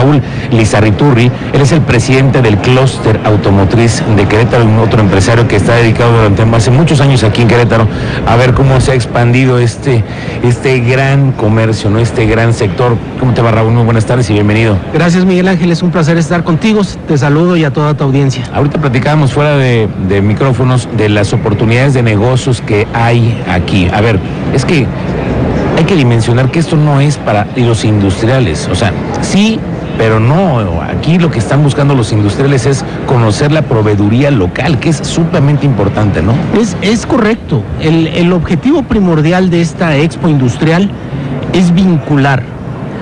Raúl Lizarriturri. Él es el presidente del clúster automotriz de Querétaro, un otro empresario que está dedicado durante hace muchos años aquí en Querétaro a ver cómo se ha expandido este, este gran comercio, ¿no? este gran sector. ¿Cómo te va, Raúl? Muy buenas tardes y bienvenido. Gracias, Miguel Ángel. Es un placer estar contigo. Te saludo y a toda tu audiencia. Ahorita platicábamos fuera de, de micrófonos de las oportunidades de negocios que hay aquí. A ver, es que hay que dimensionar que esto no es para los industriales. O sea, sí, pero no. Aquí lo que están buscando los industriales es conocer la proveeduría local, que es sumamente importante, ¿no? Es, es correcto. El, el objetivo primordial de esta expo industrial es vincular.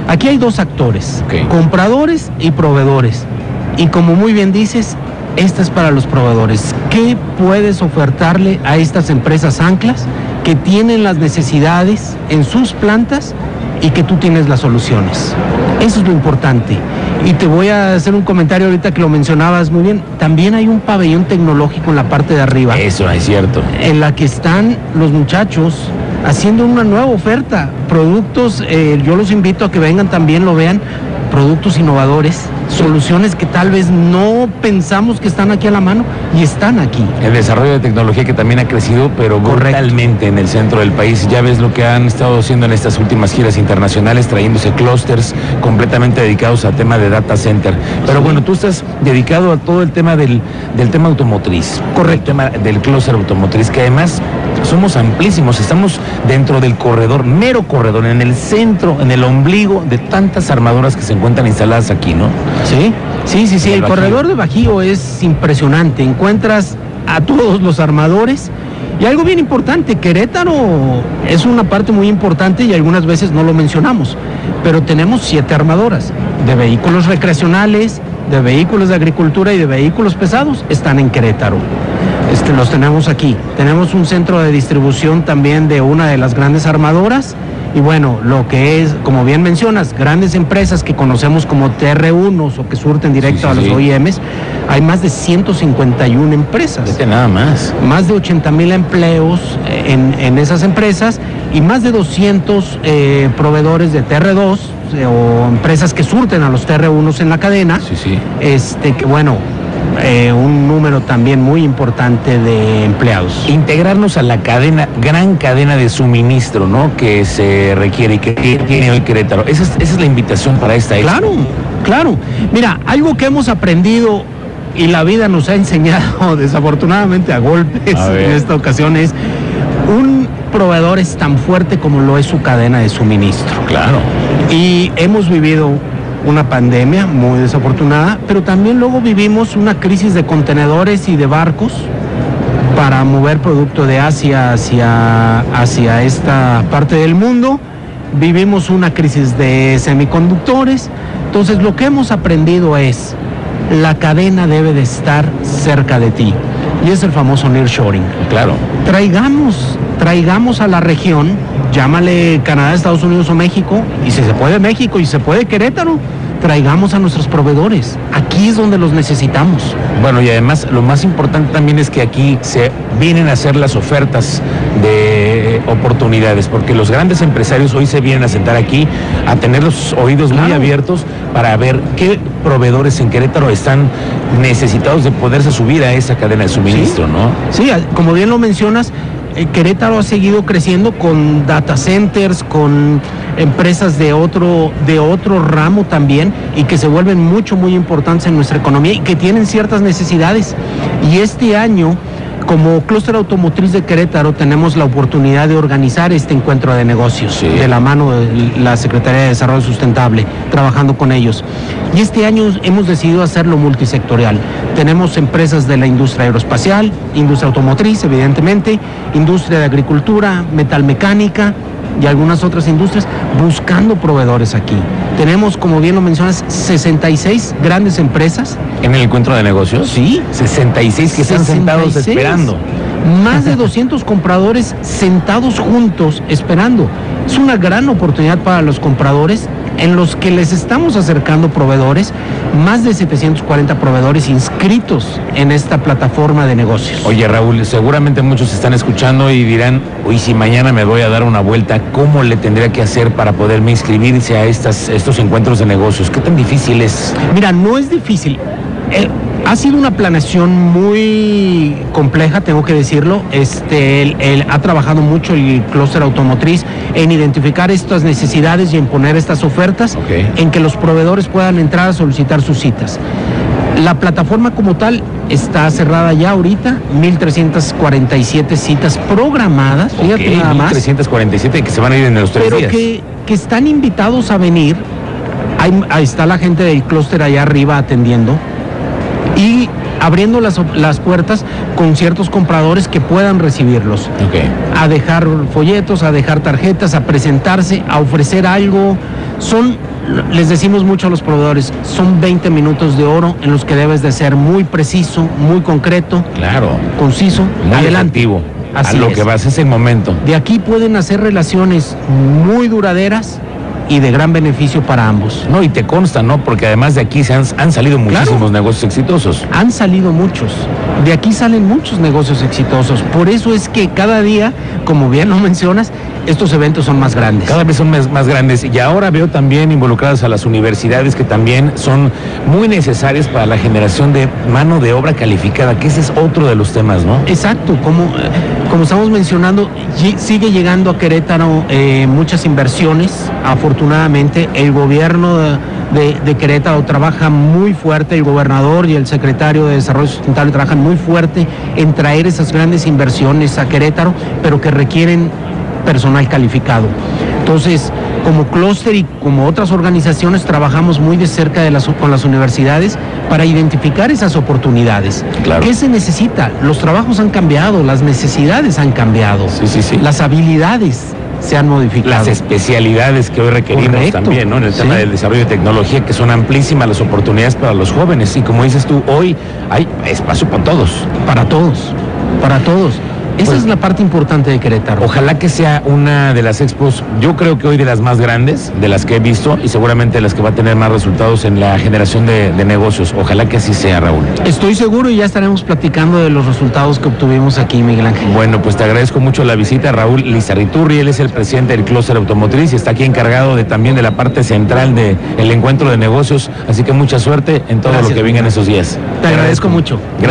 Aquí hay dos actores, compradores y proveedores. Y como muy bien dices, esta es para los proveedores. ¿Qué puedes ofertarle a estas empresas anclas que tienen las necesidades en sus plantas y que tú tienes las soluciones? Eso es lo importante. Y te voy a hacer un comentario ahorita que lo mencionabas muy bien. También hay un pabellón tecnológico en la parte de arriba Eso es cierto. en la que están los muchachos haciendo una nueva oferta. Productos, eh, yo los invito a que vengan también, lo vean, productos innovadores, soluciones que tal vez no pensamos que están aquí a la mano y están aquí. El desarrollo de tecnología que también ha crecido, pero brutalmente en el centro del país. Ya ves lo que han estado haciendo en estas últimas giras internacionales, trayéndose clústeres completamente dedicados al tema de data center. Pero bueno, tú estás dedicado a todo el tema del, del tema automotriz. Correcto. El tema del clúster automotriz, que además somos amplísimos. Estamos dentro del corredor, mero corredor, en el centro, en el ombligo de tantas armadoras que se encuentran instaladas aquí, ¿no? Sí, sí, sí, sí. El El corredor de Bajío es impresionante. Encuentras a todos los armadores. Y algo bien importante, Querétaro es una parte muy importante y algunas veces no lo mencionamos, pero tenemos siete armadoras de vehículos recreacionales, de vehículos de agricultura y de vehículos pesados, están en Querétaro. Este, los tenemos aquí. Tenemos un centro de distribución también de una de las grandes armadoras. Y bueno, lo que es, como bien mencionas, grandes empresas que conocemos como TR1 o que surten directo Sí, sí, a los sí. OEMs, hay más de 151 empresas Vete nada más. más de 80 mil empleos eh, en, en esas empresas y más de 200 eh, proveedores de TR2 eh, o empresas que surten a los TR1s en la cadena. Sí, sí. Este, que bueno, eh, un número también muy importante de empleados. integrarnos a la cadena, gran cadena de suministro, ¿no? Que se requiere y que tiene hoy Querétaro. Esa es, esa es la invitación para esta. Claro, claro. Mira, algo que hemos aprendido y la vida nos ha enseñado desafortunadamente a golpes A en esta ocasión es un proveedor es tan fuerte como lo es su cadena de suministro. Claro. Y hemos vivido una pandemia muy desafortunada, pero también luego vivimos una crisis de contenedores y de barcos para mover producto de Asia hacia, hacia esta parte del mundo. Vivimos una crisis de semiconductores. Entonces lo que hemos aprendido es, la cadena debe de estar cerca de ti. Y es el famoso nearshoring Claro. traigamos, traigamos a la región, llámale Canadá, Estados Unidos o México, y si se puede México y se puede Querétaro, traigamos a nuestros proveedores. Aquí es donde los necesitamos. Bueno, y además lo más importante también es que aquí se vienen a hacer las ofertas de oportunidades, porque los grandes empresarios hoy se vienen a sentar aquí a tener los oídos muy abiertos para ver qué proveedores en Querétaro están necesitados de poderse subir a esa cadena de suministro, ¿no? Sí, como bien lo mencionas, Querétaro ha seguido creciendo con data centers, con empresas de otro, de otro ramo también y que se vuelven mucho, muy importantes en nuestra economía y que tienen ciertas necesidades. Y este año, como clúster automotriz de Querétaro, tenemos la oportunidad de organizar este encuentro de negocios Sí. de la mano de la Secretaría de Desarrollo Sustentable, trabajando con ellos. Y este año hemos decidido hacerlo multisectorial. Tenemos empresas de la industria aeroespacial, industria automotriz, evidentemente, industria de agricultura, metalmecánica y algunas otras industrias buscando proveedores aquí. Tenemos, como bien lo mencionas, 66 grandes empresas En el encuentro de negocios. Sí. 66 que están sentados 66. esperando. Más de 200 compradores sentados juntos esperando. Es una gran oportunidad para los compradores en los que les estamos acercando proveedores, más de 740 proveedores inscritos en esta plataforma de negocios. Oye Raúl, seguramente muchos están escuchando y dirán, uy, si mañana me voy a dar una vuelta, ¿cómo le tendría que hacer para poderme inscribirse a estas, estos encuentros de negocios? ¿Qué tan difícil es? Mira, no es difícil. Ha sido una planeación muy compleja, tengo que decirlo. Este, el, ha trabajado mucho el clúster automotriz en identificar estas necesidades y en poner estas ofertas en que los proveedores puedan entrar a solicitar sus citas. La plataforma como tal está cerrada ya ahorita, 1.347 citas programadas, fíjate nada más. 1.347 que se van a ir en los tres pero Que, que están invitados a venir. ahí está la gente del clúster allá arriba atendiendo y abriendo las, las, puertas con ciertos compradores que puedan recibirlos. A dejar folletos, a dejar tarjetas, a presentarse, a ofrecer algo. Son, les decimos mucho a los proveedores, son 20 minutos de oro en los que debes de ser muy preciso, muy concreto. Claro. Conciso. Muy. Así a lo que vas es el momento. De aquí pueden hacer relaciones muy duraderas y de gran beneficio para ambos. No, y te consta, ¿no? Porque además de aquí se han, salido muchísimos negocios exitosos. Han salido muchos. De aquí salen muchos negocios exitosos. Por eso es que cada día, como bien lo mencionas, estos eventos son más grandes. Cada vez son más, más, grandes. Y ahora veo también involucradas a las universidades que también son muy necesarias para la generación de mano de obra calificada, que ese es otro de los temas, ¿no? Exacto. Como, como estamos mencionando, sigue llegando a Querétaro eh, muchas inversiones. Afortunadamente, el gobierno de, de, Querétaro trabaja muy fuerte, el gobernador y el secretario de Desarrollo Sustentable trabajan muy fuerte en traer esas grandes inversiones a Querétaro, pero que requieren personal calificado. Entonces, como clúster y como otras organizaciones trabajamos muy de cerca de las, con las universidades para identificar esas oportunidades. ¿Qué se necesita? Los trabajos han cambiado, las necesidades han cambiado, sí, sí, sí. las habilidades se han modificado. Las especialidades que hoy requerimos también, ¿no? En el tema del desarrollo de tecnología, que son amplísimas las oportunidades para los jóvenes. Y como dices tú, hoy hay espacio para todos. Para todos, para todos. Esa pues, es la parte importante de Querétaro. Ojalá que sea una de las expos, yo creo que hoy de las más grandes, de las que he visto y seguramente las que va a tener más resultados en la generación de, negocios. Ojalá que así sea, Raúl. Estoy seguro y ya estaremos platicando de los resultados que obtuvimos aquí, Miguel Ángel. Bueno, pues te agradezco mucho la visita, Raúl Lizarriturri. Él es el presidente del Clúster Automotriz y está aquí encargado de también de la parte central del el encuentro de negocios. Así que mucha suerte en todo lo que venga en esos días. Te, agradezco, mucho. Gracias.